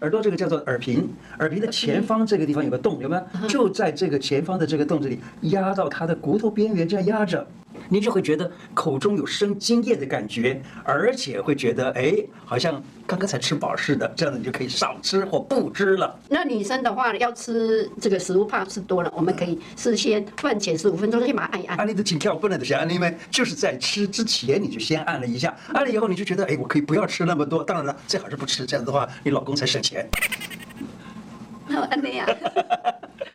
耳朵这个叫做耳屏，耳屏的前方这个地方有个洞，有没有？就在这个前方的这个洞这里，压到他的骨头边缘，这样压着。你就会觉得口中有生津液的感觉，而且会觉得哎，好像刚刚才吃饱似的。这样子你就可以少吃或不吃了。那女生的话要吃这个食物，怕吃多了，我们可以事先饭前十五分钟先把它按一按。按你的请跳不能的先按，因为就是在吃之前你就先按了一下，按了以后你就觉得哎，我可以不要吃那么多。当然了，最好是不吃，这样的话你老公才省钱。那我按那样。